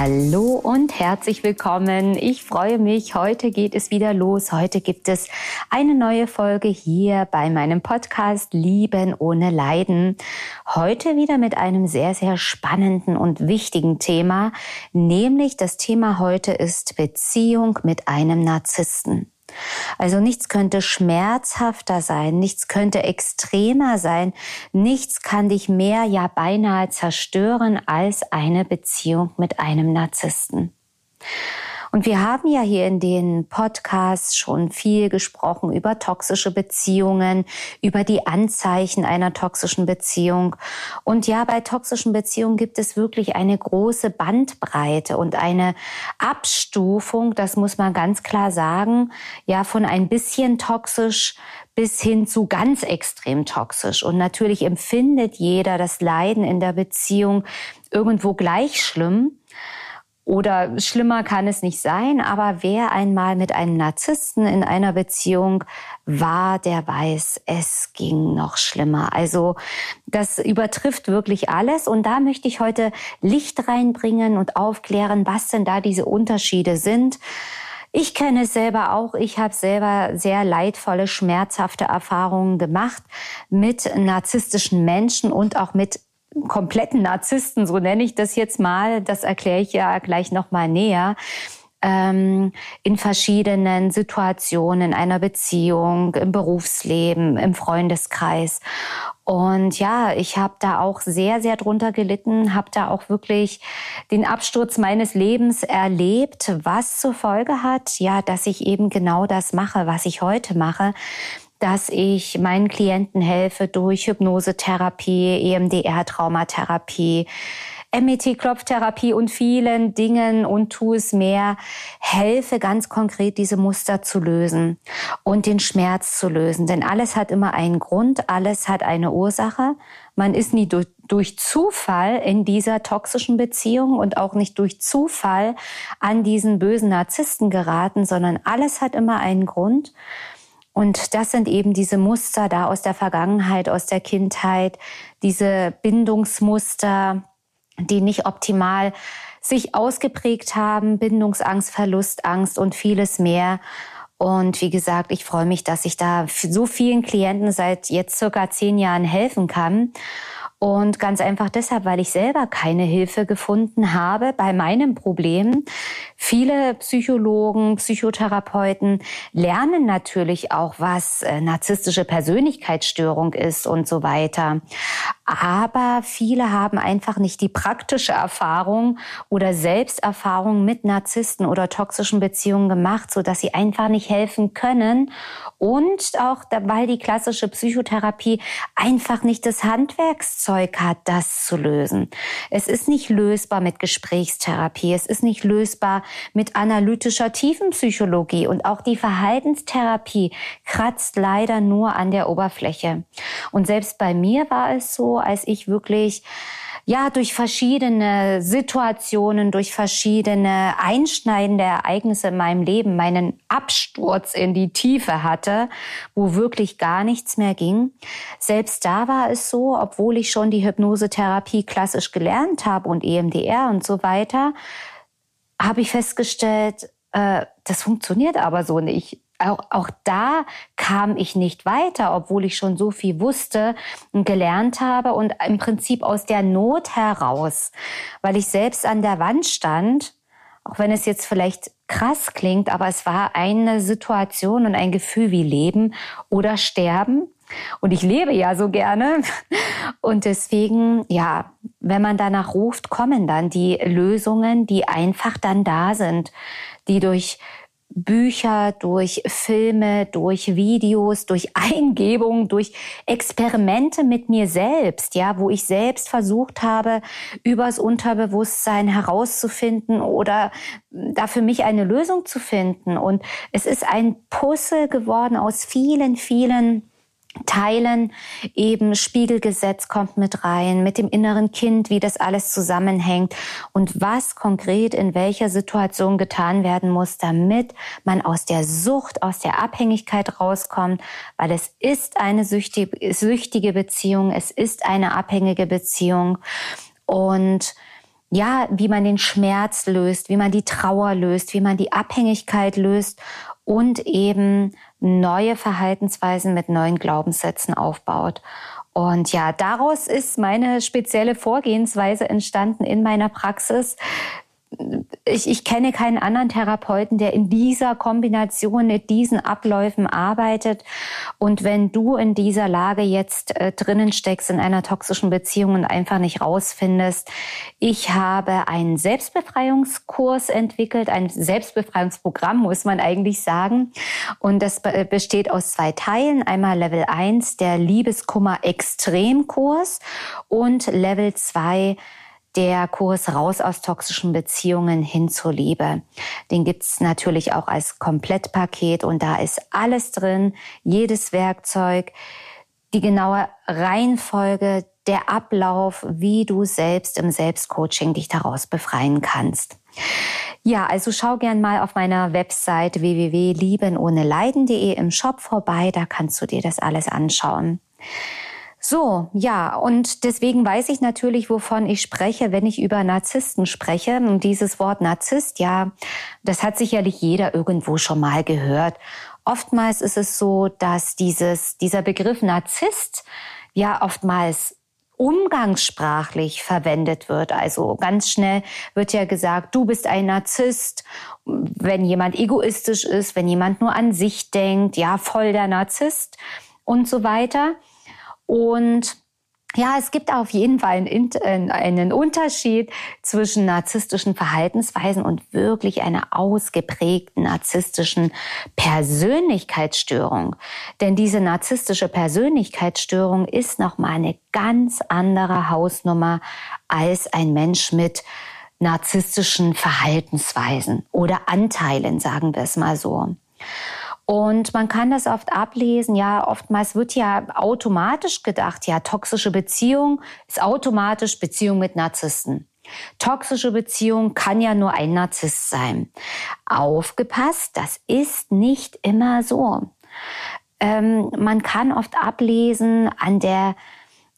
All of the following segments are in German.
Hallo und herzlich willkommen. Ich freue mich. Heute geht es wieder los. Heute gibt es eine neue Folge hier bei meinem Podcast Lieben ohne Leiden. Heute wieder mit einem sehr, sehr spannenden und wichtigen Thema, nämlich das Thema heute ist Beziehung mit einem Narzissten. Also nichts könnte schmerzhafter sein, nichts könnte extremer sein, nichts kann dich mehr, ja beinahe zerstören als eine Beziehung mit einem Narzissten. Und wir haben ja hier in den Podcasts schon viel gesprochen über toxische Beziehungen, über die Anzeichen einer toxischen Beziehung. Und ja, bei toxischen Beziehungen gibt es wirklich eine große Bandbreite und eine Abstufung, das muss man ganz klar sagen, ja, von ein bisschen toxisch bis hin zu ganz extrem toxisch. Und natürlich empfindet jeder das Leiden in der Beziehung irgendwo gleich schlimm. Oder schlimmer kann es nicht sein, aber wer einmal mit einem Narzissten in einer Beziehung war, der weiß, es ging noch schlimmer. Also das übertrifft wirklich alles. Und da möchte ich heute Licht reinbringen und aufklären, was denn da diese Unterschiede sind. Ich kenne es selber auch. Ich habe selber sehr leidvolle, schmerzhafte Erfahrungen gemacht mit narzisstischen Menschen und auch mit kompletten Narzissten, so nenne ich das jetzt mal, das erkläre ich ja gleich nochmal näher, ähm, in verschiedenen Situationen, in einer Beziehung, im Berufsleben, im Freundeskreis. Und ja, ich habe da auch sehr, sehr drunter gelitten, habe da auch wirklich den Absturz meines Lebens erlebt, was zur Folge hat, ja, dass ich eben genau das mache, was ich heute mache dass ich meinen Klienten helfe durch Hypnosetherapie, EMDR-Traumatherapie, MET-Klopftherapie und vielen Dingen und Tools mehr helfe ganz konkret diese Muster zu lösen und den Schmerz zu lösen. Denn alles hat immer einen Grund, alles hat eine Ursache. Man ist nie durch, durch Zufall in dieser toxischen Beziehung und auch nicht durch Zufall an diesen bösen Narzissten geraten, sondern alles hat immer einen Grund. Und das sind eben diese Muster da aus der Vergangenheit, aus der Kindheit, diese Bindungsmuster, die nicht optimal sich ausgeprägt haben, Bindungsangst, Verlustangst und vieles mehr. Und wie gesagt, ich freue mich, dass ich da so vielen Klienten seit jetzt circa zehn Jahren helfen kann. Und ganz einfach deshalb, weil ich selber keine Hilfe gefunden habe bei meinem Problem. Viele Psychologen, Psychotherapeuten lernen natürlich auch, was äh, narzisstische Persönlichkeitsstörung ist und so weiter. Aber viele haben einfach nicht die praktische Erfahrung oder Selbsterfahrung mit Narzissten oder toxischen Beziehungen gemacht, so dass sie einfach nicht helfen können. Und auch, weil die klassische Psychotherapie einfach nicht das Handwerkszeug hat, das zu lösen. Es ist nicht lösbar mit Gesprächstherapie. Es ist nicht lösbar mit analytischer Tiefenpsychologie. Und auch die Verhaltenstherapie kratzt leider nur an der Oberfläche. Und selbst bei mir war es so, als ich wirklich ja, durch verschiedene Situationen, durch verschiedene einschneidende Ereignisse in meinem Leben meinen Absturz in die Tiefe hatte, wo wirklich gar nichts mehr ging. Selbst da war es so, obwohl ich schon die Hypnosetherapie klassisch gelernt habe und EMDR und so weiter, habe ich festgestellt, äh, das funktioniert aber so nicht auch, auch da kam ich nicht weiter, obwohl ich schon so viel wusste und gelernt habe und im Prinzip aus der Not heraus, weil ich selbst an der Wand stand, auch wenn es jetzt vielleicht krass klingt, aber es war eine Situation und ein Gefühl wie Leben oder Sterben. Und ich lebe ja so gerne. Und deswegen, ja, wenn man danach ruft, kommen dann die Lösungen, die einfach dann da sind, die durch Bücher, durch Filme, durch Videos, durch Eingebungen, durch Experimente mit mir selbst, ja, wo ich selbst versucht habe, übers Unterbewusstsein herauszufinden oder da für mich eine Lösung zu finden. Und es ist ein Puzzle geworden aus vielen, vielen teilen. Eben Spiegelgesetz kommt mit rein, mit dem inneren Kind, wie das alles zusammenhängt und was konkret in welcher Situation getan werden muss, damit man aus der Sucht, aus der Abhängigkeit rauskommt, weil es ist eine süchtige Beziehung, es ist eine abhängige Beziehung und ja, wie man den Schmerz löst, wie man die Trauer löst, wie man die Abhängigkeit löst und eben neue Verhaltensweisen mit neuen Glaubenssätzen aufbaut. Und ja, daraus ist meine spezielle Vorgehensweise entstanden in meiner Praxis, ich, ich kenne keinen anderen Therapeuten, der in dieser Kombination mit diesen Abläufen arbeitet. Und wenn du in dieser Lage jetzt äh, drinnen steckst in einer toxischen Beziehung und einfach nicht rausfindest, ich habe einen Selbstbefreiungskurs entwickelt, ein Selbstbefreiungsprogramm, muss man eigentlich sagen. Und das besteht aus zwei Teilen. Einmal Level 1, der Liebeskummer Extremkurs und Level 2, der Kurs Raus aus toxischen Beziehungen hin zur Liebe. Den gibt's natürlich auch als Komplettpaket und da ist alles drin, jedes Werkzeug, die genaue Reihenfolge, der Ablauf, wie du selbst im Selbstcoaching dich daraus befreien kannst. Ja, also schau gern mal auf meiner Website www.liebenohneleiden.de im Shop vorbei, da kannst du dir das alles anschauen. So, ja, und deswegen weiß ich natürlich, wovon ich spreche, wenn ich über Narzissten spreche. Und dieses Wort Narzisst, ja, das hat sicherlich jeder irgendwo schon mal gehört. Oftmals ist es so, dass dieses, dieser Begriff Narzisst ja oftmals umgangssprachlich verwendet wird. Also ganz schnell wird ja gesagt, du bist ein Narzisst. Wenn jemand egoistisch ist, wenn jemand nur an sich denkt, ja, voll der Narzisst und so weiter. Und ja, es gibt auf jeden Fall einen, einen, Unterschied zwischen narzisstischen Verhaltensweisen und wirklich einer ausgeprägten narzisstischen Persönlichkeitsstörung. Denn diese narzisstische Persönlichkeitsstörung ist nochmal eine ganz andere Hausnummer als ein Mensch mit narzisstischen Verhaltensweisen oder Anteilen, sagen wir es mal so. Und man kann das oft ablesen, ja, oftmals wird ja automatisch gedacht, ja, toxische Beziehung ist automatisch Beziehung mit Narzissten. Toxische Beziehung kann ja nur ein Narzisst sein. Aufgepasst, das ist nicht immer so. Ähm, man kann oft ablesen an der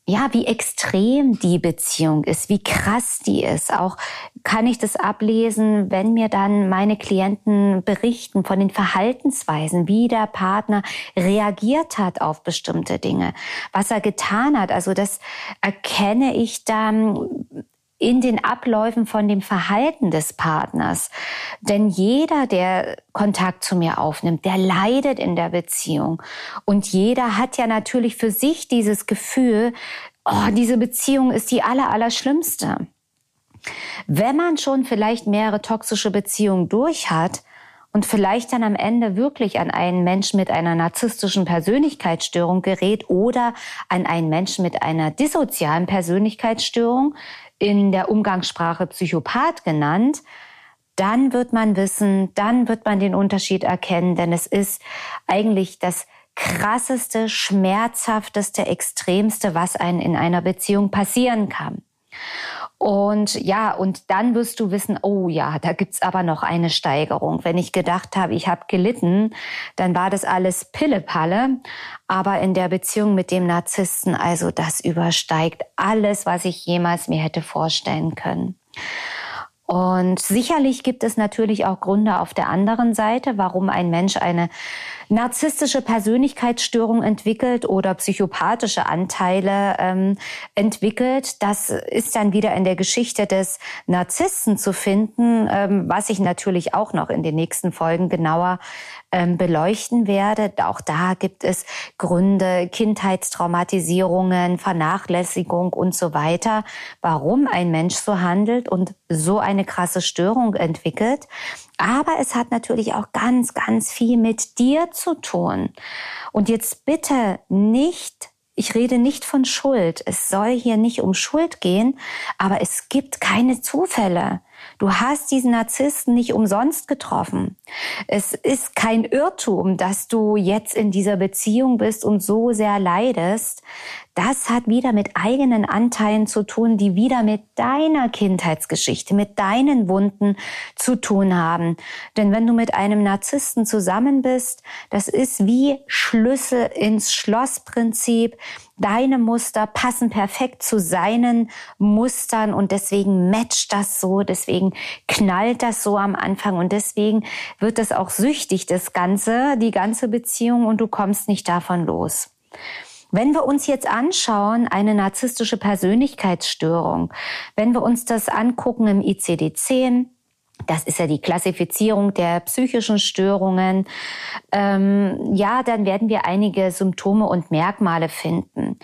ja, wie extrem die Beziehung ist, wie krass die ist. Auch kann ich das ablesen, wenn mir dann meine Klienten berichten von den Verhaltensweisen, wie der Partner reagiert hat auf bestimmte Dinge, was er getan hat. Also das erkenne ich dann in den Abläufen von dem Verhalten des Partners. Denn jeder, der Kontakt zu mir aufnimmt, der leidet in der Beziehung. Und jeder hat ja natürlich für sich dieses Gefühl, oh, diese Beziehung ist die aller, aller schlimmste. Wenn man schon vielleicht mehrere toxische Beziehungen durch hat, und vielleicht dann am Ende wirklich an einen Menschen mit einer narzisstischen Persönlichkeitsstörung gerät oder an einen Menschen mit einer dissozialen Persönlichkeitsstörung, in der Umgangssprache Psychopath genannt, dann wird man wissen, dann wird man den Unterschied erkennen, denn es ist eigentlich das krasseste, schmerzhafteste, extremste, was einem in einer Beziehung passieren kann. Und ja, und dann wirst du wissen, oh ja, da gibt's aber noch eine Steigerung. Wenn ich gedacht habe, ich habe gelitten, dann war das alles Pillepalle. Aber in der Beziehung mit dem Narzissten, also das übersteigt alles, was ich jemals mir hätte vorstellen können. Und sicherlich gibt es natürlich auch Gründe auf der anderen Seite, warum ein Mensch eine narzisstische Persönlichkeitsstörung entwickelt oder psychopathische Anteile ähm, entwickelt. Das ist dann wieder in der Geschichte des Narzissten zu finden, ähm, was ich natürlich auch noch in den nächsten Folgen genauer ähm, beleuchten werde. Auch da gibt es Gründe, Kindheitstraumatisierungen, Vernachlässigung und so weiter, warum ein Mensch so handelt und so eine krasse Störung entwickelt. Aber es hat natürlich auch ganz, ganz viel mit dir zu tun. Und jetzt bitte nicht ich rede nicht von Schuld. Es soll hier nicht um Schuld gehen, aber es gibt keine Zufälle. Du hast diesen Narzissten nicht umsonst getroffen. Es ist kein Irrtum, dass du jetzt in dieser Beziehung bist und so sehr leidest. Das hat wieder mit eigenen Anteilen zu tun, die wieder mit deiner Kindheitsgeschichte, mit deinen Wunden zu tun haben. Denn wenn du mit einem Narzissten zusammen bist, das ist wie Schlüssel ins Schlossprinzip. Deine Muster passen perfekt zu seinen Mustern und deswegen matcht das so, deswegen knallt das so am Anfang und deswegen wird es auch süchtig, das Ganze, die ganze Beziehung und du kommst nicht davon los. Wenn wir uns jetzt anschauen, eine narzisstische Persönlichkeitsstörung, wenn wir uns das angucken im ICD-10, das ist ja die Klassifizierung der psychischen Störungen. Ähm, ja, dann werden wir einige Symptome und Merkmale finden.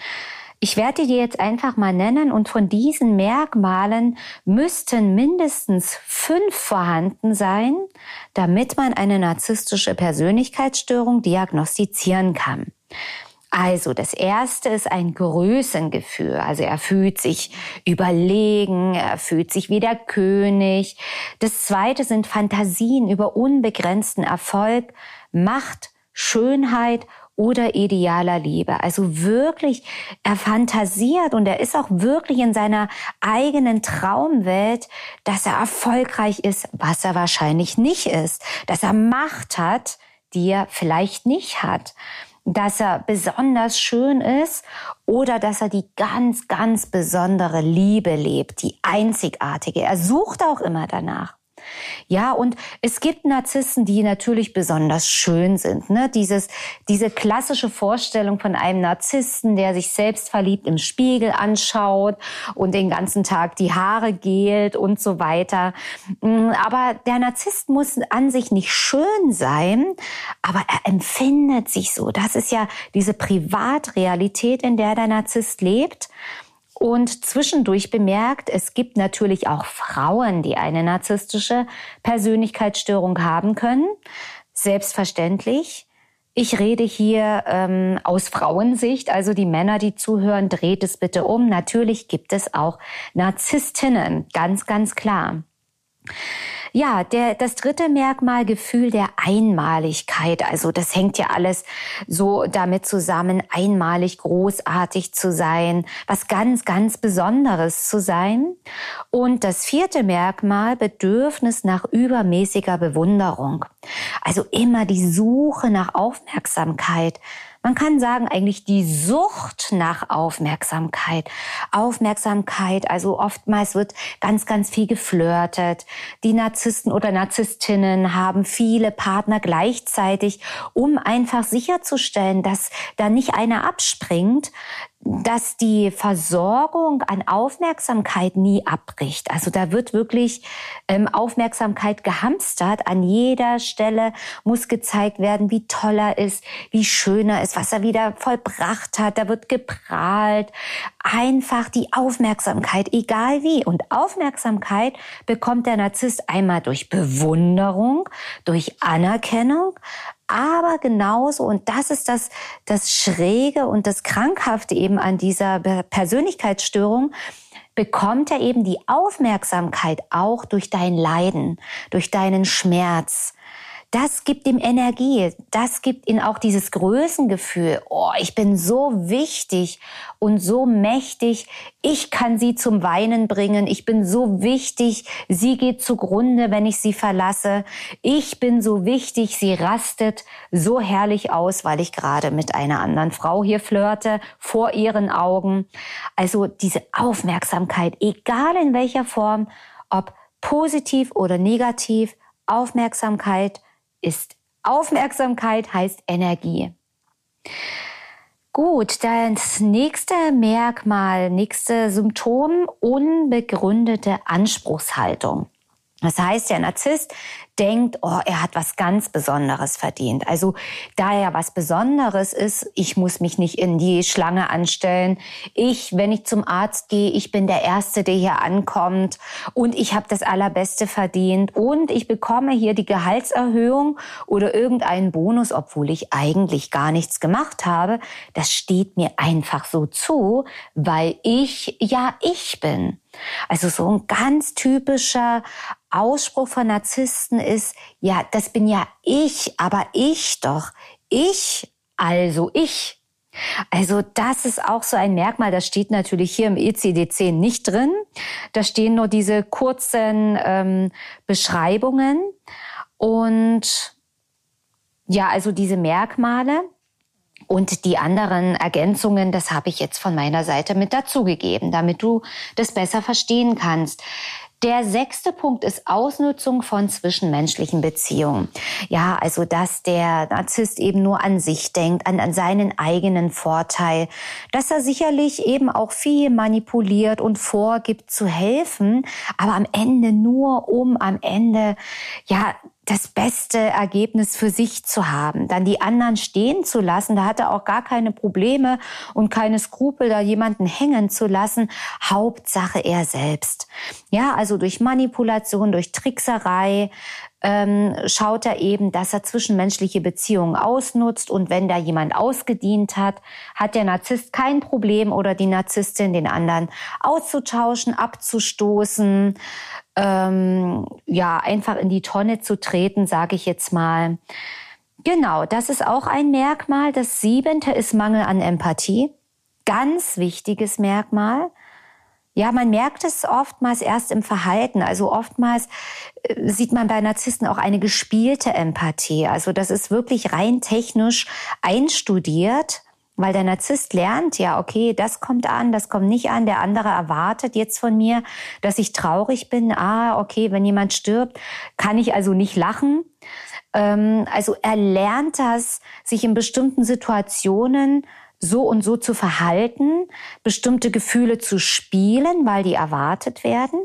Ich werde dir jetzt einfach mal nennen und von diesen Merkmalen müssten mindestens fünf vorhanden sein, damit man eine narzisstische Persönlichkeitsstörung diagnostizieren kann. Also das erste ist ein Größengefühl. Also er fühlt sich überlegen, er fühlt sich wie der König. Das zweite sind Fantasien über unbegrenzten Erfolg, Macht, Schönheit oder idealer Liebe. Also wirklich, er fantasiert und er ist auch wirklich in seiner eigenen Traumwelt, dass er erfolgreich ist, was er wahrscheinlich nicht ist, dass er Macht hat, die er vielleicht nicht hat dass er besonders schön ist oder dass er die ganz, ganz besondere Liebe lebt, die einzigartige. Er sucht auch immer danach. Ja, und es gibt Narzissten, die natürlich besonders schön sind. Ne? Dieses, diese klassische Vorstellung von einem Narzissten, der sich selbst verliebt im Spiegel anschaut und den ganzen Tag die Haare gelt und so weiter. Mm, aber der Narzisst muss an sich nicht schön sein, aber er empfindet sich so. Das ist ja diese Privatrealität, in der der Narzisst lebt. Und zwischendurch bemerkt, es gibt natürlich auch Frauen, die eine narzisstische Persönlichkeitsstörung haben können. Selbstverständlich. Ich rede hier ähm, aus Frauensicht, also die Männer, die zuhören, dreht es bitte um. Natürlich gibt es auch Narzisstinnen, ganz, ganz klar. Ja, der, das dritte Merkmal, Gefühl der Einmaligkeit. Also das hängt ja alles so damit zusammen, einmalig, großartig zu sein, was ganz, ganz Besonderes zu sein. Und das vierte Merkmal, Bedürfnis nach übermäßiger Bewunderung. Also immer die Suche nach Aufmerksamkeit, man kann sagen, eigentlich die Sucht nach Aufmerksamkeit. Aufmerksamkeit, also oftmals wird ganz, ganz viel geflirtet. Die Narzissten oder Narzisstinnen haben viele Partner gleichzeitig, um einfach sicherzustellen, dass da nicht einer abspringt, dass die Versorgung an Aufmerksamkeit nie abbricht. Also da wird wirklich ähm, Aufmerksamkeit gehamstert. An jeder Stelle muss gezeigt werden, wie toll er ist, wie schön er ist, was er wieder vollbracht hat. Da wird geprahlt. Einfach die Aufmerksamkeit, egal wie. Und Aufmerksamkeit bekommt der Narzisst einmal durch Bewunderung, durch Anerkennung, aber genauso, und das ist das, das Schräge und das Krankhafte eben an dieser Persönlichkeitsstörung, bekommt er eben die Aufmerksamkeit auch durch dein Leiden, durch deinen Schmerz, das gibt ihm Energie, das gibt ihm auch dieses Größengefühl. Oh, ich bin so wichtig und so mächtig. Ich kann sie zum Weinen bringen. Ich bin so wichtig. Sie geht zugrunde, wenn ich sie verlasse. Ich bin so wichtig. Sie rastet so herrlich aus, weil ich gerade mit einer anderen Frau hier flirte, vor ihren Augen. Also diese Aufmerksamkeit, egal in welcher Form, ob positiv oder negativ, Aufmerksamkeit ist Aufmerksamkeit, heißt Energie. Gut, das nächste Merkmal, nächste Symptom, unbegründete Anspruchshaltung. Das heißt, der Narzisst, denkt, oh, er hat was ganz Besonderes verdient. Also da er was Besonderes ist, ich muss mich nicht in die Schlange anstellen. Ich, wenn ich zum Arzt gehe, ich bin der Erste, der hier ankommt und ich habe das Allerbeste verdient und ich bekomme hier die Gehaltserhöhung oder irgendeinen Bonus, obwohl ich eigentlich gar nichts gemacht habe. Das steht mir einfach so zu, weil ich ja ich bin. Also so ein ganz typischer Ausspruch von Narzissten ist, ja, das bin ja ich, aber ich doch. Ich, also ich. Also das ist auch so ein Merkmal, das steht natürlich hier im ECD-10 nicht drin. Da stehen nur diese kurzen ähm, Beschreibungen. Und ja, also diese Merkmale. Und die anderen Ergänzungen, das habe ich jetzt von meiner Seite mit dazugegeben, damit du das besser verstehen kannst. Der sechste Punkt ist Ausnutzung von zwischenmenschlichen Beziehungen. Ja, also dass der Narzisst eben nur an sich denkt, an, an seinen eigenen Vorteil, dass er sicherlich eben auch viel manipuliert und vorgibt zu helfen, aber am Ende nur um am Ende ja das beste Ergebnis für sich zu haben, dann die anderen stehen zu lassen, da hat er auch gar keine Probleme und keine Skrupel, da jemanden hängen zu lassen. Hauptsache er selbst. Ja, also durch Manipulation, durch Trickserei, ähm, schaut er eben, dass er zwischenmenschliche Beziehungen ausnutzt und wenn da jemand ausgedient hat, hat der Narzisst kein Problem oder die Narzisstin den anderen auszutauschen, abzustoßen, ähm, ja, einfach in die Tonne zu treten, sage ich jetzt mal. Genau, das ist auch ein Merkmal. Das siebente ist Mangel an Empathie. Ganz wichtiges Merkmal. Ja, man merkt es oftmals erst im Verhalten. Also oftmals äh, sieht man bei Narzissten auch eine gespielte Empathie. Also das ist wirklich rein technisch einstudiert. Weil der Narzisst lernt ja, okay, das kommt an, das kommt nicht an. Der andere erwartet jetzt von mir, dass ich traurig bin. Ah, okay, wenn jemand stirbt, kann ich also nicht lachen. Ähm, also er lernt das, sich in bestimmten Situationen so und so zu verhalten, bestimmte Gefühle zu spielen, weil die erwartet werden.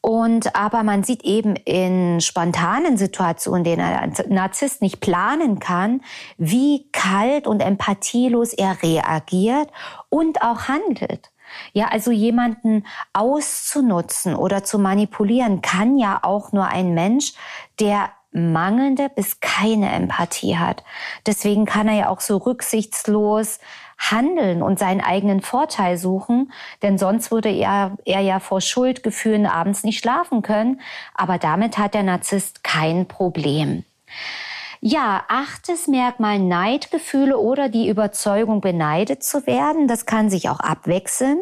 Und aber man sieht eben in spontanen Situationen, denen ein Narzisst nicht planen kann, wie kalt und empathielos er reagiert und auch handelt. Ja, also jemanden auszunutzen oder zu manipulieren kann ja auch nur ein Mensch, der mangelnde bis keine Empathie hat. Deswegen kann er ja auch so rücksichtslos handeln und seinen eigenen Vorteil suchen, denn sonst würde er, er ja vor Schuldgefühlen abends nicht schlafen können. Aber damit hat der Narzisst kein Problem. Ja, achtes Merkmal Neidgefühle oder die Überzeugung, beneidet zu werden. Das kann sich auch abwechseln.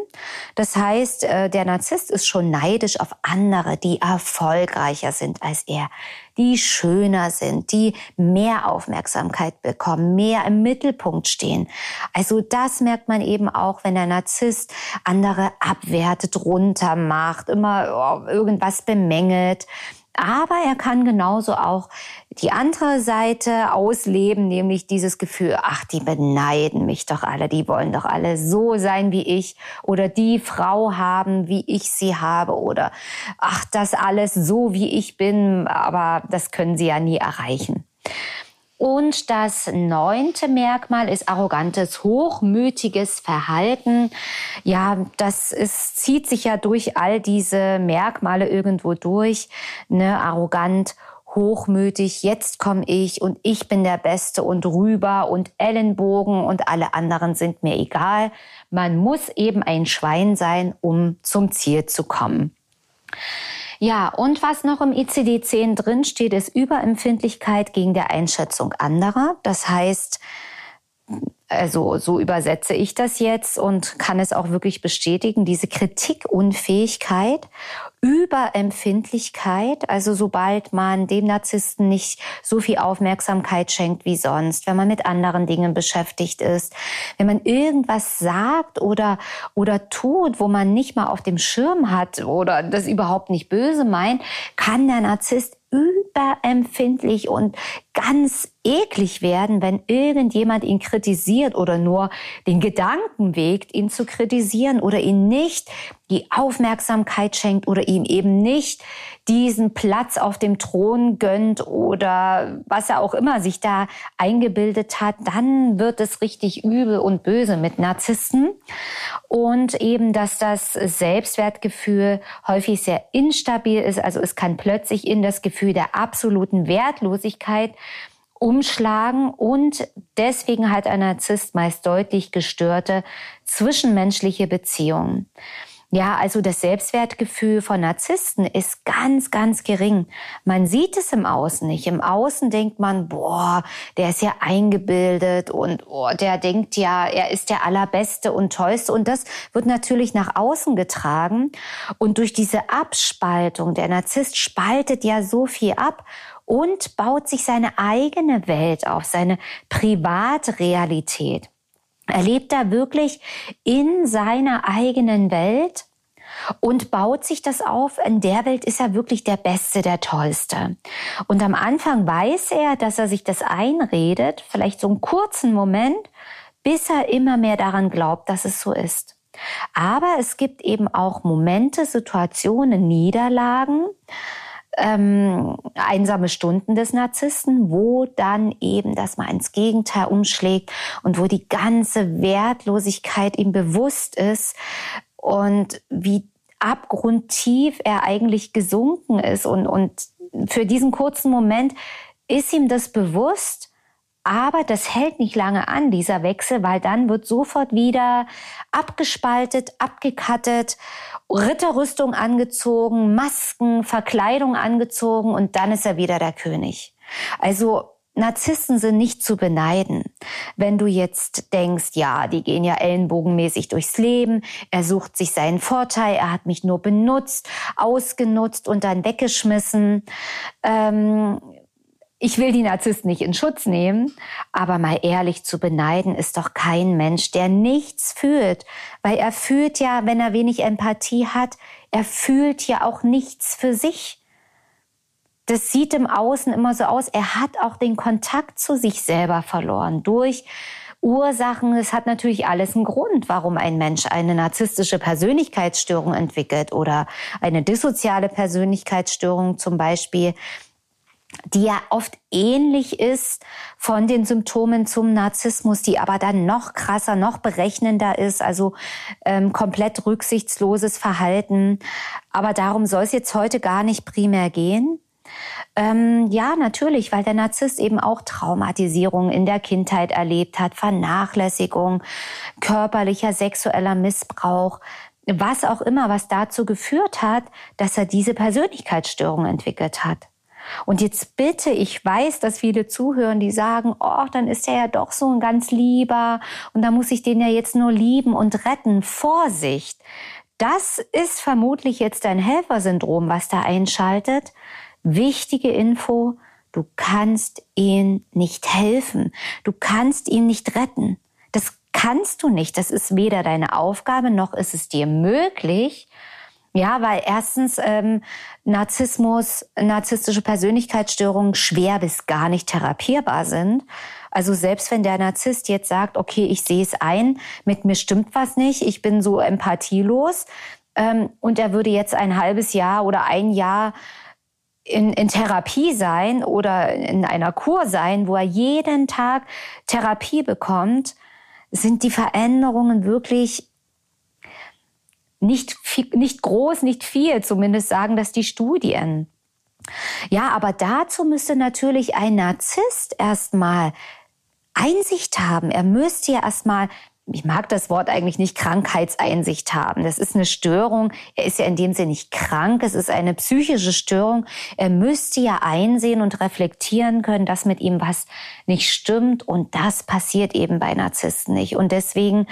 Das heißt, äh, der Narzisst ist schon neidisch auf andere, die erfolgreicher sind als er, die schöner sind, die mehr Aufmerksamkeit bekommen, mehr im Mittelpunkt stehen. Also das merkt man eben auch, wenn der Narzisst andere abwertet, runter macht, immer oh, irgendwas bemängelt. Aber er kann genauso auch die andere Seite ausleben, nämlich dieses Gefühl, ach, die beneiden mich doch alle, die wollen doch alle so sein wie ich oder die Frau haben, wie ich sie habe oder ach, das alles so wie ich bin, aber das können sie ja nie erreichen. Und das neunte Merkmal ist arrogantes, hochmütiges Verhalten. Ja, das ist, zieht sich ja durch all diese Merkmale irgendwo durch. Ne, arrogant, hochmütig, jetzt komme ich und ich bin der Beste und rüber und Ellenbogen und alle anderen sind mir egal. Man muss eben ein Schwein sein, um zum Ziel zu kommen. Ja, und was noch im ICD-10 drin steht, ist Überempfindlichkeit gegen der Einschätzung anderer. Das heißt, also so übersetze ich das jetzt und kann es auch wirklich bestätigen, diese Kritikunfähigkeit, Überempfindlichkeit, also sobald man dem Narzissten nicht so viel Aufmerksamkeit schenkt wie sonst, wenn man mit anderen Dingen beschäftigt ist, wenn man irgendwas sagt oder, oder tut, wo man nicht mal auf dem Schirm hat oder das überhaupt nicht böse meint, kann der Narzisst überempfindlich und ganz eklig werden, wenn irgendjemand ihn kritisiert oder nur den Gedanken wägt, ihn zu kritisieren oder ihn nicht die Aufmerksamkeit schenkt oder ihm eben nicht diesen Platz auf dem Thron gönnt oder was er auch immer sich da eingebildet hat, dann wird es richtig übel und böse mit Narzissten. Und eben, dass das Selbstwertgefühl häufig sehr instabil ist. Also es kann plötzlich in das Gefühl der absoluten Wertlosigkeit umschlagen und deswegen hat ein Narzisst meist deutlich gestörte zwischenmenschliche Beziehungen. Ja, also das Selbstwertgefühl von Narzissten ist ganz, ganz gering. Man sieht es im Außen nicht. Im Außen denkt man, boah, der ist ja eingebildet und oh, der denkt ja, er ist der allerbeste und tollste. Und das wird natürlich nach außen getragen. Und durch diese Abspaltung, der Narzisst spaltet ja so viel ab und baut sich seine eigene Welt auf, seine Privatrealität. Er lebt da wirklich in seiner eigenen Welt und baut sich das auf. In der Welt ist er wirklich der Beste, der Tollste. Und am Anfang weiß er, dass er sich das einredet, vielleicht so einen kurzen Moment, bis er immer mehr daran glaubt, dass es so ist. Aber es gibt eben auch Momente, Situationen, Niederlagen, ähm, einsame Stunden des Narzissten, wo dann eben das mal ins Gegenteil umschlägt und wo die ganze Wertlosigkeit ihm bewusst ist und wie abgrundtief er eigentlich gesunken ist. Und, und für diesen kurzen Moment ist ihm das bewusst aber das hält nicht lange an, dieser Wechsel, weil dann wird sofort wieder abgespaltet, abgekattet, Ritterrüstung angezogen, Masken, Verkleidung angezogen und dann ist er wieder der König. Also Narzissten sind nicht zu beneiden. Wenn du jetzt denkst, ja, die gehen ja ellenbogenmäßig durchs Leben, er sucht sich seinen Vorteil, er hat mich nur benutzt, ausgenutzt und dann weggeschmissen. Ähm, ich will die Narzissten nicht in Schutz nehmen, aber mal ehrlich zu beneiden ist doch kein Mensch, der nichts fühlt, weil er fühlt ja, wenn er wenig Empathie hat, er fühlt ja auch nichts für sich. Das sieht im Außen immer so aus. Er hat auch den Kontakt zu sich selber verloren durch Ursachen. Es hat natürlich alles einen Grund, warum ein Mensch eine narzisstische Persönlichkeitsstörung entwickelt oder eine dissoziale Persönlichkeitsstörung zum Beispiel die ja oft ähnlich ist von den Symptomen zum Narzissmus, die aber dann noch krasser, noch berechnender ist, also ähm, komplett rücksichtsloses Verhalten. Aber darum soll es jetzt heute gar nicht primär gehen. Ähm, ja, natürlich, weil der Narzisst eben auch Traumatisierung in der Kindheit erlebt hat, Vernachlässigung, körperlicher, sexueller Missbrauch, was auch immer, was dazu geführt hat, dass er diese Persönlichkeitsstörung entwickelt hat. Und jetzt bitte, ich weiß, dass viele zuhören, die sagen, oh, dann ist er ja doch so ein ganz lieber und da muss ich den ja jetzt nur lieben und retten. Vorsicht! Das ist vermutlich jetzt dein Helfersyndrom, was da einschaltet. Wichtige Info, du kannst ihn nicht helfen. Du kannst ihn nicht retten. Das kannst du nicht. Das ist weder deine Aufgabe noch ist es dir möglich. Ja, weil erstens ähm, Narzissmus, narzisstische Persönlichkeitsstörungen schwer bis gar nicht therapierbar sind. Also selbst wenn der Narzisst jetzt sagt, okay, ich sehe es ein, mit mir stimmt was nicht, ich bin so empathielos ähm, und er würde jetzt ein halbes Jahr oder ein Jahr in, in Therapie sein oder in einer Kur sein, wo er jeden Tag Therapie bekommt, sind die Veränderungen wirklich nicht, nicht groß, nicht viel, zumindest sagen das die Studien. Ja, aber dazu müsste natürlich ein Narzisst erstmal Einsicht haben. Er müsste ja erstmal ich mag das Wort eigentlich nicht Krankheitseinsicht haben. Das ist eine Störung. Er ist ja in dem Sinne nicht krank. Es ist eine psychische Störung. Er müsste ja einsehen und reflektieren können, dass mit ihm was nicht stimmt. Und das passiert eben bei Narzissten nicht. Und deswegen,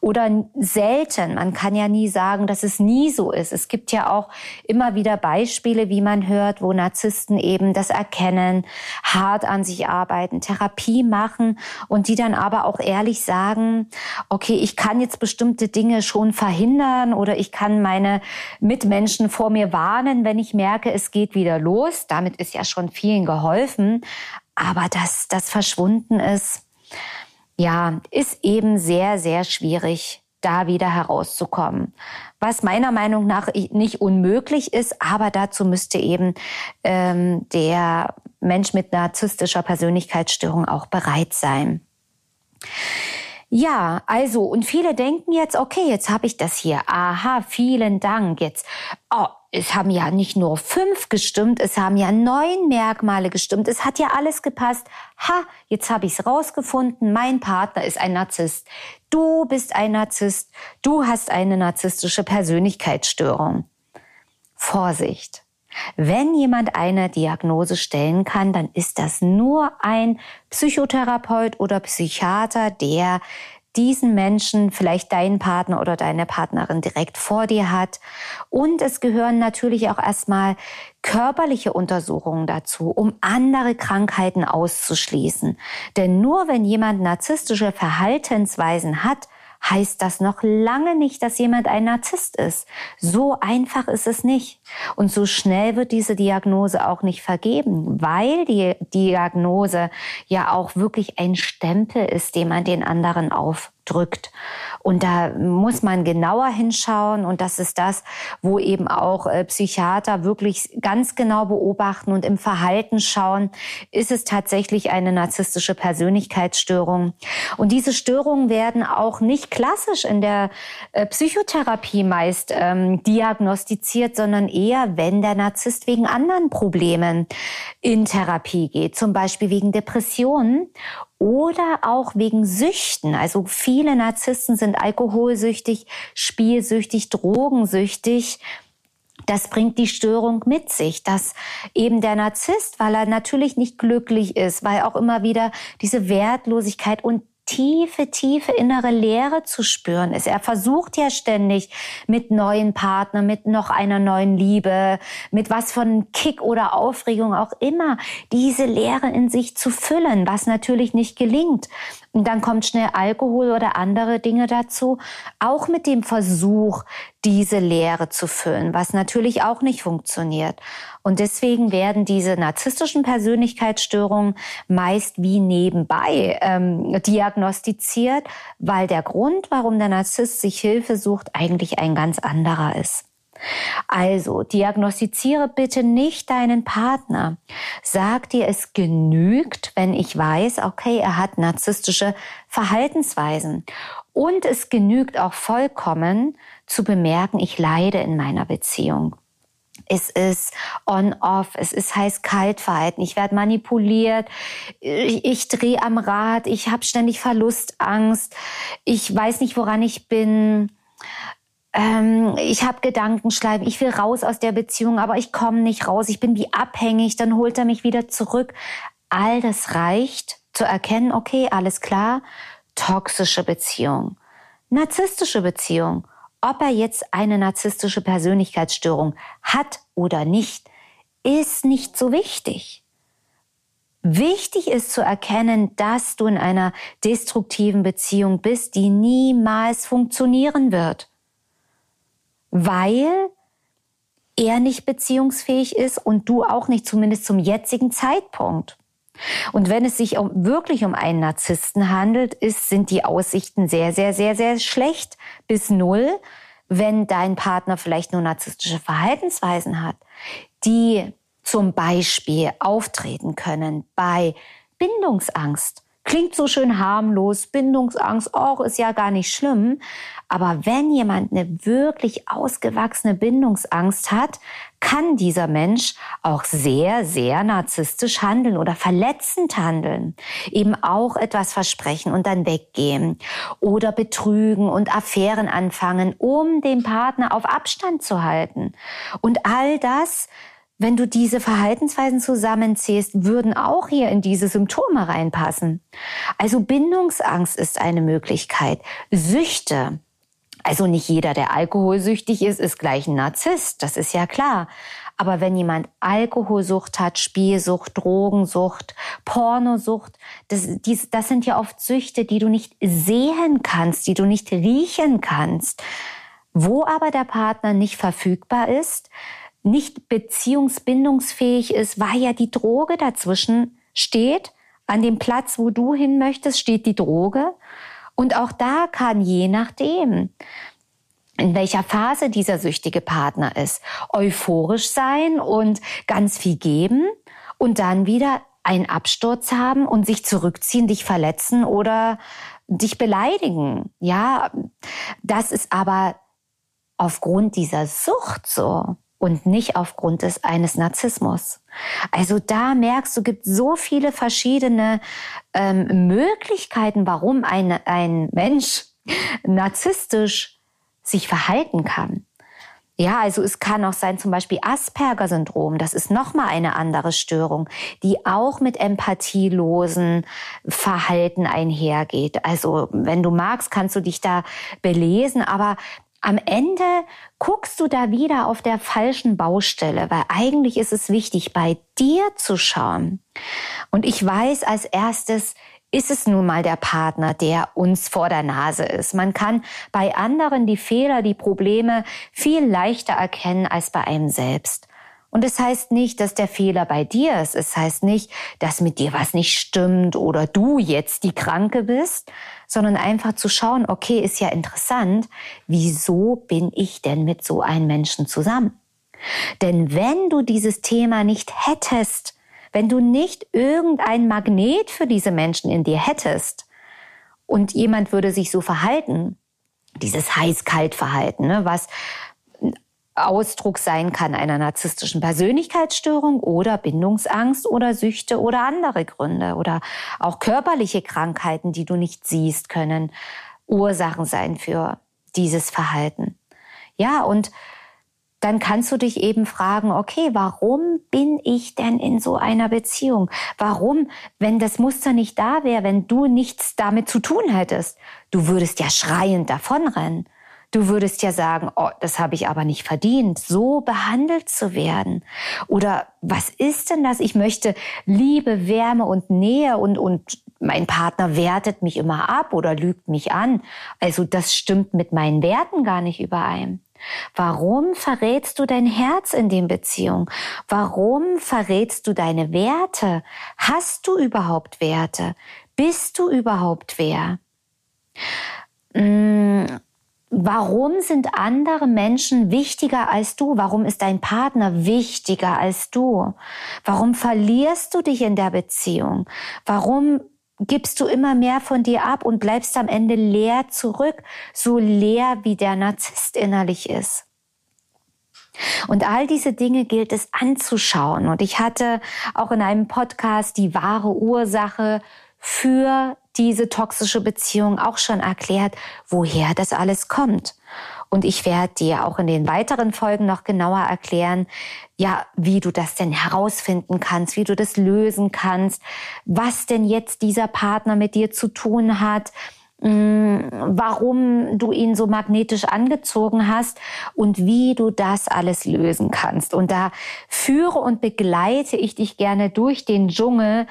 oder selten, man kann ja nie sagen, dass es nie so ist. Es gibt ja auch immer wieder Beispiele, wie man hört, wo Narzissten eben das erkennen, hart an sich arbeiten, Therapie machen und die dann aber auch ehrlich sagen, okay, ich kann jetzt bestimmte Dinge schon verhindern oder ich kann meine Mitmenschen vor mir warnen, wenn ich merke, es geht wieder los. Damit ist ja schon vielen geholfen. aber dass das verschwunden ist, ja, ist eben sehr, sehr schwierig, da wieder herauszukommen. Was meiner Meinung nach nicht unmöglich ist, aber dazu müsste eben ähm, der Mensch mit narzisstischer Persönlichkeitsstörung auch bereit sein. Ja, also, und viele denken jetzt, okay, jetzt habe ich das hier. Aha, vielen Dank. Jetzt, oh, es haben ja nicht nur fünf gestimmt, es haben ja neun Merkmale gestimmt. Es hat ja alles gepasst. Ha, jetzt habe ich es rausgefunden. Mein Partner ist ein Narzisst. Du bist ein Narzisst. Du hast eine narzisstische Persönlichkeitsstörung. Vorsicht. Wenn jemand eine Diagnose stellen kann, dann ist das nur ein Psychotherapeut oder Psychiater, der diesen Menschen, vielleicht deinen Partner oder deine Partnerin direkt vor dir hat. Und es gehören natürlich auch erstmal körperliche Untersuchungen dazu, um andere Krankheiten auszuschließen. Denn nur wenn jemand narzisstische Verhaltensweisen hat, heißt das noch lange nicht, dass jemand ein Narzisst ist. So einfach ist es nicht. Und so schnell wird diese Diagnose auch nicht vergeben, weil die Diagnose ja auch wirklich ein Stempel ist, den man den anderen auf drückt. Und da muss man genauer hinschauen und das ist das, wo eben auch äh, Psychiater wirklich ganz genau beobachten und im Verhalten schauen, ist es tatsächlich eine narzisstische Persönlichkeitsstörung. Und diese Störungen werden auch nicht klassisch in der äh, Psychotherapie meist ähm, diagnostiziert, sondern eher, wenn der Narzisst wegen anderen Problemen in Therapie geht, zum Beispiel wegen Depressionen oder auch wegen Süchten. Also viele Narzissten sind alkoholsüchtig, spielsüchtig, drogensüchtig. Das bringt die Störung mit sich, dass eben der Narzisst, weil er natürlich nicht glücklich ist, weil auch immer wieder diese Wertlosigkeit und tiefe, tiefe innere Leere zu spüren ist. Er versucht ja ständig mit neuen Partnern, mit noch einer neuen Liebe, mit was von Kick oder Aufregung auch immer, diese Leere in sich zu füllen, was natürlich nicht gelingt. Und dann kommt schnell Alkohol oder andere Dinge dazu, auch mit dem Versuch, diese Leere zu füllen, was natürlich auch nicht funktioniert. Und deswegen werden diese narzisstischen Persönlichkeitsstörungen meist wie nebenbei ähm, diagnostiziert, weil der Grund, warum der Narzisst sich Hilfe sucht, eigentlich ein ganz anderer ist. Also diagnostiziere bitte nicht deinen Partner. Sag dir, es genügt, wenn ich weiß, okay, er hat narzisstische Verhaltensweisen. Und es genügt auch vollkommen zu bemerken, ich leide in meiner Beziehung. Es ist on-off, es ist heiß-kalt-Verhalten, ich werde manipuliert, ich, ich drehe am Rad, ich habe ständig Verlustangst, ich weiß nicht, woran ich bin ähm, ich habe Gedankenschleifen, ich will raus aus der Beziehung, aber ich komme nicht raus, ich bin wie abhängig, dann holt er mich wieder zurück. All das reicht zu erkennen, okay, alles klar, toxische Beziehung, narzisstische Beziehung. Ob er jetzt eine narzisstische Persönlichkeitsstörung hat oder nicht, ist nicht so wichtig. Wichtig ist zu erkennen, dass du in einer destruktiven Beziehung bist, die niemals funktionieren wird weil er nicht beziehungsfähig ist und du auch nicht, zumindest zum jetzigen Zeitpunkt. Und wenn es sich um, wirklich um einen Narzissten handelt, ist, sind die Aussichten sehr, sehr, sehr, sehr schlecht bis null, wenn dein Partner vielleicht nur narzisstische Verhaltensweisen hat, die zum Beispiel auftreten können bei Bindungsangst. Klingt so schön harmlos, Bindungsangst, auch ist ja gar nicht schlimm. Aber wenn jemand eine wirklich ausgewachsene Bindungsangst hat, kann dieser Mensch auch sehr, sehr narzisstisch handeln oder verletzend handeln. Eben auch etwas versprechen und dann weggehen. Oder betrügen und Affären anfangen, um den Partner auf Abstand zu halten. Und all das wenn du diese Verhaltensweisen zusammenzählst, würden auch hier in diese Symptome reinpassen. Also Bindungsangst ist eine Möglichkeit. Süchte, also nicht jeder, der alkoholsüchtig ist, ist gleich ein Narzisst, das ist ja klar. Aber wenn jemand Alkoholsucht hat, Spielsucht, Drogensucht, Pornosucht, das, dies, das sind ja oft Süchte, die du nicht sehen kannst, die du nicht riechen kannst. Wo aber der Partner nicht verfügbar ist, nicht beziehungsbindungsfähig ist, weil ja die Droge dazwischen steht an dem Platz, wo du hin möchtest, steht die Droge. Und auch da kann je nachdem, in welcher Phase dieser süchtige Partner ist, euphorisch sein und ganz viel geben und dann wieder einen Absturz haben und sich zurückziehen, dich verletzen oder dich beleidigen. Ja, das ist aber aufgrund dieser Sucht so und nicht aufgrund des eines Narzissmus. Also da merkst du, gibt so viele verschiedene ähm, Möglichkeiten, warum ein, ein Mensch narzisstisch sich verhalten kann. Ja, also es kann auch sein, zum Beispiel Asperger-Syndrom. Das ist nochmal eine andere Störung, die auch mit empathielosen Verhalten einhergeht. Also wenn du magst, kannst du dich da belesen, aber am Ende guckst du da wieder auf der falschen Baustelle, weil eigentlich ist es wichtig, bei dir zu schauen. Und ich weiß als erstes, ist es nun mal der Partner, der uns vor der Nase ist. Man kann bei anderen die Fehler, die Probleme viel leichter erkennen als bei einem selbst. Und es heißt nicht, dass der Fehler bei dir ist. Es heißt nicht, dass mit dir was nicht stimmt oder du jetzt die Kranke bist, sondern einfach zu schauen, okay, ist ja interessant, wieso bin ich denn mit so einem Menschen zusammen? Denn wenn du dieses Thema nicht hättest, wenn du nicht irgendein Magnet für diese Menschen in dir hättest und jemand würde sich so verhalten, dieses heiß-kalt-Verhalten, ne, was Ausdruck sein kann einer narzisstischen Persönlichkeitsstörung oder Bindungsangst oder Süchte oder andere Gründe oder auch körperliche Krankheiten, die du nicht siehst, können Ursachen sein für dieses Verhalten. Ja, und dann kannst du dich eben fragen, okay, warum bin ich denn in so einer Beziehung? Warum, wenn das Muster nicht da wäre, wenn du nichts damit zu tun hättest? Du würdest ja schreiend davonrennen. Du würdest ja sagen, oh, das habe ich aber nicht verdient, so behandelt zu werden. Oder was ist denn das? Ich möchte Liebe, Wärme und Nähe und, und mein Partner wertet mich immer ab oder lügt mich an. Also das stimmt mit meinen Werten gar nicht überein. Warum verrätst du dein Herz in den Beziehungen? Warum verrätst du deine Werte? Hast du überhaupt Werte? Bist du überhaupt wer? Hm, warum sind andere Menschen wichtiger als du? Warum ist dein Partner wichtiger als du? Warum verlierst du dich in der Beziehung? Warum gibst du immer mehr von dir ab und bleibst am Ende leer zurück, so leer wie der Narzisst innerlich ist. Und all diese Dinge gilt es anzuschauen. Und ich hatte auch in einem Podcast die wahre Ursache für diese toxische Beziehung auch schon erklärt, woher das alles kommt. Und ich werde dir auch in den weiteren Folgen noch genauer erklären, ja, wie du das denn herausfinden kannst, wie du das lösen kannst, was denn jetzt dieser Partner mit dir zu tun hat, mm, warum du ihn so magnetisch angezogen hast und wie du das alles lösen kannst. Und da führe und begleite ich dich gerne durch den Dschungel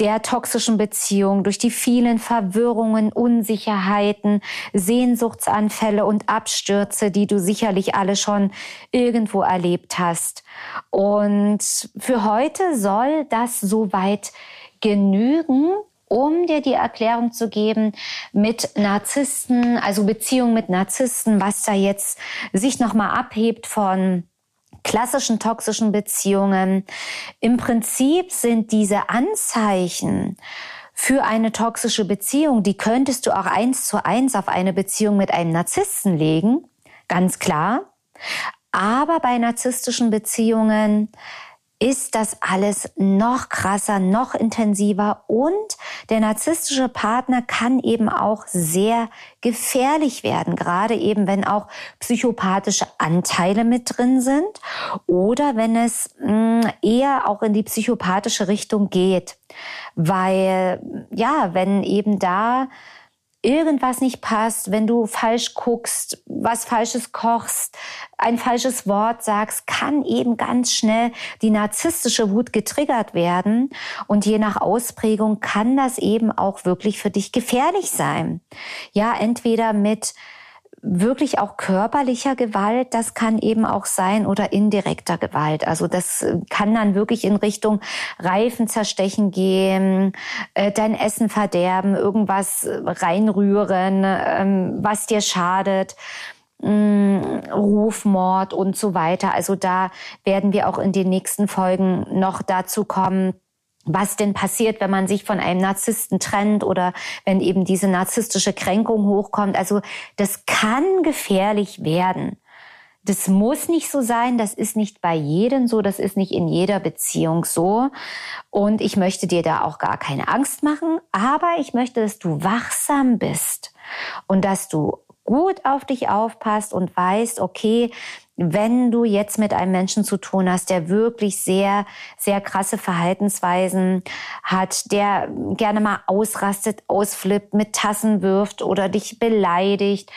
der toxischen Beziehung, durch die vielen Verwirrungen, Unsicherheiten, Sehnsuchtsanfälle und Abstürze, die du sicherlich alle schon irgendwo erlebt hast. Und für heute soll das soweit genügen um dir die Erklärung zu geben mit Narzissten, also Beziehung mit Narzissten, was da jetzt sich nochmal abhebt von klassischen toxischen Beziehungen. Im Prinzip sind diese Anzeichen für eine toxische Beziehung, die könntest du auch eins zu eins auf eine Beziehung mit einem Narzissten legen, ganz klar. Aber bei narzisstischen Beziehungen ist das alles noch krasser, noch intensiver und der narzisstische Partner kann eben auch sehr gefährlich werden, gerade eben wenn auch psychopathische Anteile mit drin sind oder wenn es mh, mm, eher auch in die psychopathische Richtung geht, weil ja, wenn eben da irgendwas nicht passt, wenn du falsch guckst, was falsches kochst, ein falsches Wort sagst, kann eben ganz schnell die narzisstische Wut getriggert werden. Und je nach Ausprägung kann das eben auch wirklich für dich gefährlich sein. Ja, entweder mit wirklich auch körperlicher Gewalt, das kann eben auch sein oder indirekter Gewalt. Also das kann dann wirklich in Richtung Reifen zerstechen gehen, äh, dein Essen verderben, irgendwas reinrühren, ähm, was dir schadet. Rufmord und so weiter. Also da werden wir auch in den nächsten Folgen noch dazu kommen, was denn passiert, wenn man sich von einem Narzissten trennt oder wenn eben diese narzisstische Kränkung hochkommt. Also das kann gefährlich werden. Das muss nicht so sein, das ist nicht bei jedem so, das ist nicht in jeder Beziehung so. Und ich möchte dir da auch gar keine Angst machen, aber ich möchte, dass du wachsam bist und dass du gut auf dich aufpasst und weißt, okay, wenn du jetzt mit einem Menschen zu tun hast, der wirklich sehr, sehr krasse Verhaltensweisen hat, der gerne mal ausrastet, ausflippt, mit Tassen wirft oder dich beleidigt,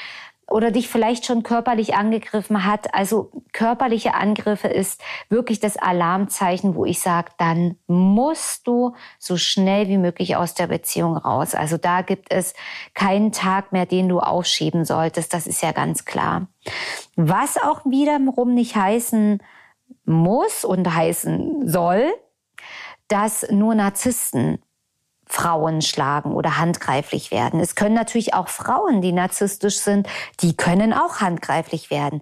oder dich vielleicht schon körperlich angegriffen hat. Also körperliche Angriffe ist wirklich das Alarmzeichen, wo ich sage, dann musst du so schnell wie möglich aus der Beziehung raus. Also da gibt es keinen Tag mehr, den du aufschieben solltest. Das ist ja ganz klar. Was auch wiederum nicht heißen muss und heißen soll, dass nur Narzissten Frauen schlagen oder handgreiflich werden. Es können natürlich auch Frauen, die narzisstisch sind, die können auch handgreiflich werden.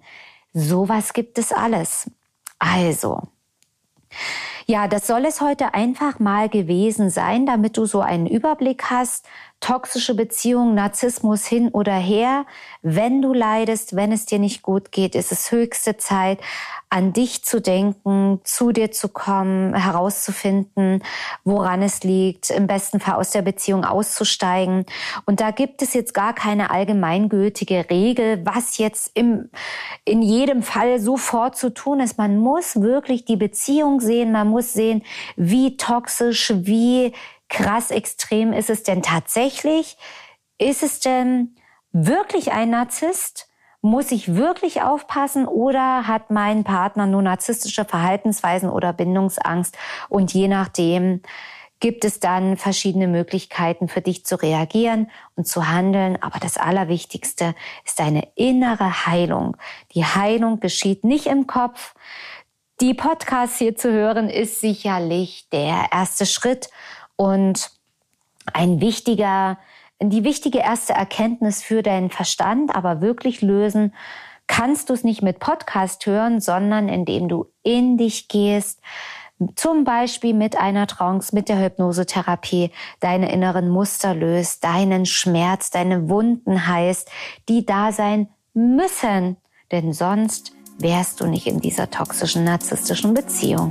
Sowas gibt es alles. Also, ja, das soll es heute einfach mal gewesen sein, damit du so einen Überblick hast. Toxische Beziehungen, Narzissmus hin oder her. Wenn du leidest, wenn es dir nicht gut geht, ist es höchste Zeit, an dich zu denken, zu dir zu kommen, herauszufinden, woran es liegt, im besten Fall aus der Beziehung auszusteigen. Und da gibt es jetzt gar keine allgemeingültige Regel, was jetzt im, in jedem Fall sofort zu tun ist. Man muss wirklich die Beziehung sehen, man muss sehen, wie toxisch, wie krass extrem ist es denn tatsächlich? Ist es denn wirklich ein Narzisst? Muss ich wirklich aufpassen oder hat mein Partner nur narzisstische Verhaltensweisen oder Bindungsangst? Und je nachdem gibt es dann verschiedene Möglichkeiten für dich zu reagieren und zu handeln. Aber das Allerwichtigste ist deine innere Heilung. Die Heilung geschieht nicht im Kopf. Die Podcasts hier zu hören ist sicherlich der erste Schritt und ein wichtiger die wichtige erste Erkenntnis für deinen Verstand, aber wirklich lösen kannst du es nicht mit Podcast hören, sondern indem du in dich gehst, zum Beispiel mit einer Trance, mit der Hypnosetherapie, deine inneren Muster löst, deinen Schmerz, deine Wunden heißt, die da sein müssen, denn sonst wärst du nicht in dieser toxischen, narzisstischen Beziehung.